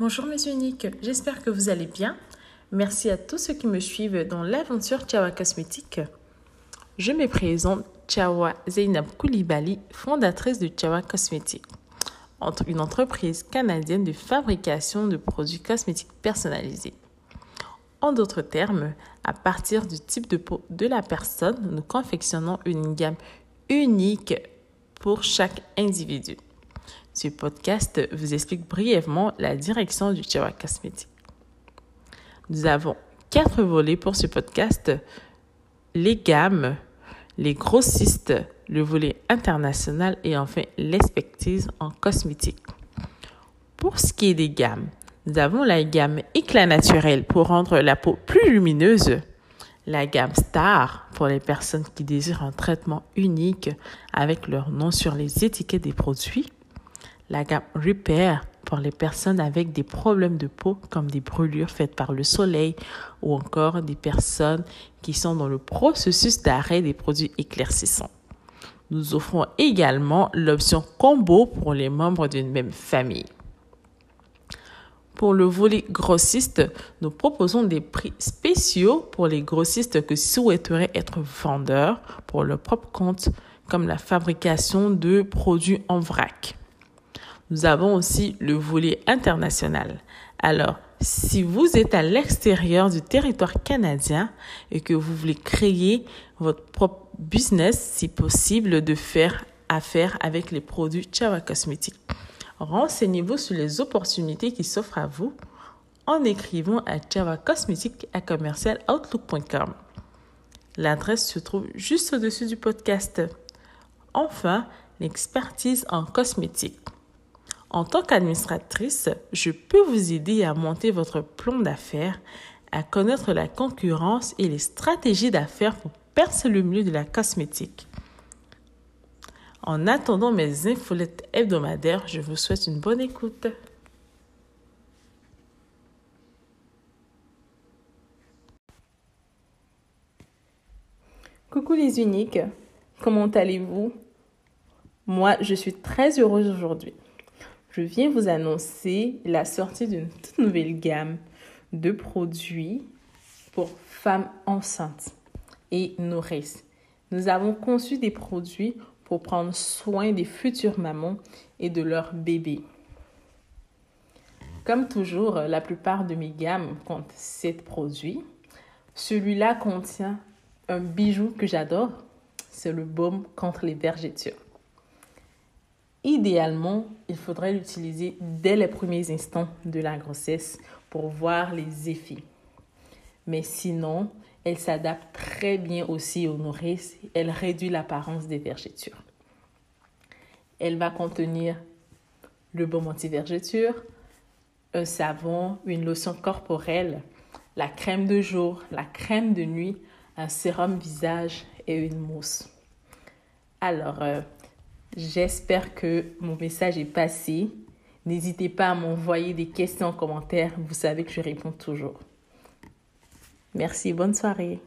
Bonjour mes uniques, j'espère que vous allez bien. Merci à tous ceux qui me suivent dans l'aventure Chawa Cosmétique. Je me présente Chawa Zeynab Koulibaly, fondatrice de Chawa Cosmétique, une entreprise canadienne de fabrication de produits cosmétiques personnalisés. En d'autres termes, à partir du type de peau de la personne, nous confectionnons une gamme unique pour chaque individu. Ce podcast vous explique brièvement la direction du Chihuahua Cosmétique. Nous avons quatre volets pour ce podcast. Les gammes, les grossistes, le volet international et enfin l'expertise en cosmétique. Pour ce qui est des gammes, nous avons la gamme éclat naturel pour rendre la peau plus lumineuse, la gamme Star pour les personnes qui désirent un traitement unique avec leur nom sur les étiquettes des produits, la gamme Repair pour les personnes avec des problèmes de peau comme des brûlures faites par le soleil ou encore des personnes qui sont dans le processus d'arrêt des produits éclaircissants. Nous offrons également l'option combo pour les membres d'une même famille. Pour le volet grossiste, nous proposons des prix spéciaux pour les grossistes qui souhaiteraient être vendeurs pour leur propre compte, comme la fabrication de produits en vrac. Nous avons aussi le volet international. Alors, si vous êtes à l'extérieur du territoire canadien et que vous voulez créer votre propre business, si possible, de faire affaire avec les produits Chawa Cosmetics. Renseignez-vous sur les opportunités qui s'offrent à vous en écrivant à javacosmétique à commercialoutlook.com. L'adresse se trouve juste au-dessus du podcast. Enfin, l'expertise en cosmétique. En tant qu'administratrice, je peux vous aider à monter votre plan d'affaires, à connaître la concurrence et les stratégies d'affaires pour percer le milieu de la cosmétique. En attendant mes infolettes hebdomadaires, je vous souhaite une bonne écoute. Coucou les uniques, comment allez-vous? Moi, je suis très heureuse aujourd'hui. Je viens vous annoncer la sortie d'une toute nouvelle gamme de produits pour femmes enceintes et nourrices. Nous avons conçu des produits pour prendre soin des futures mamans et de leurs bébés. Comme toujours, la plupart de mes gammes comptent 7 produits. Celui-là contient un bijou que j'adore, c'est le baume contre les vergetures. Idéalement, il faudrait l'utiliser dès les premiers instants de la grossesse pour voir les effets. Mais sinon, elle s'adapte très bien aussi aux nourrices. Elle réduit l'apparence des vergetures. Elle va contenir le baume anti-vergeture, un savon, une lotion corporelle, la crème de jour, la crème de nuit, un sérum visage et une mousse. Alors, euh, j'espère que mon message est passé. N'hésitez pas à m'envoyer des questions en commentaire. Vous savez que je réponds toujours. Merci, bonne soirée.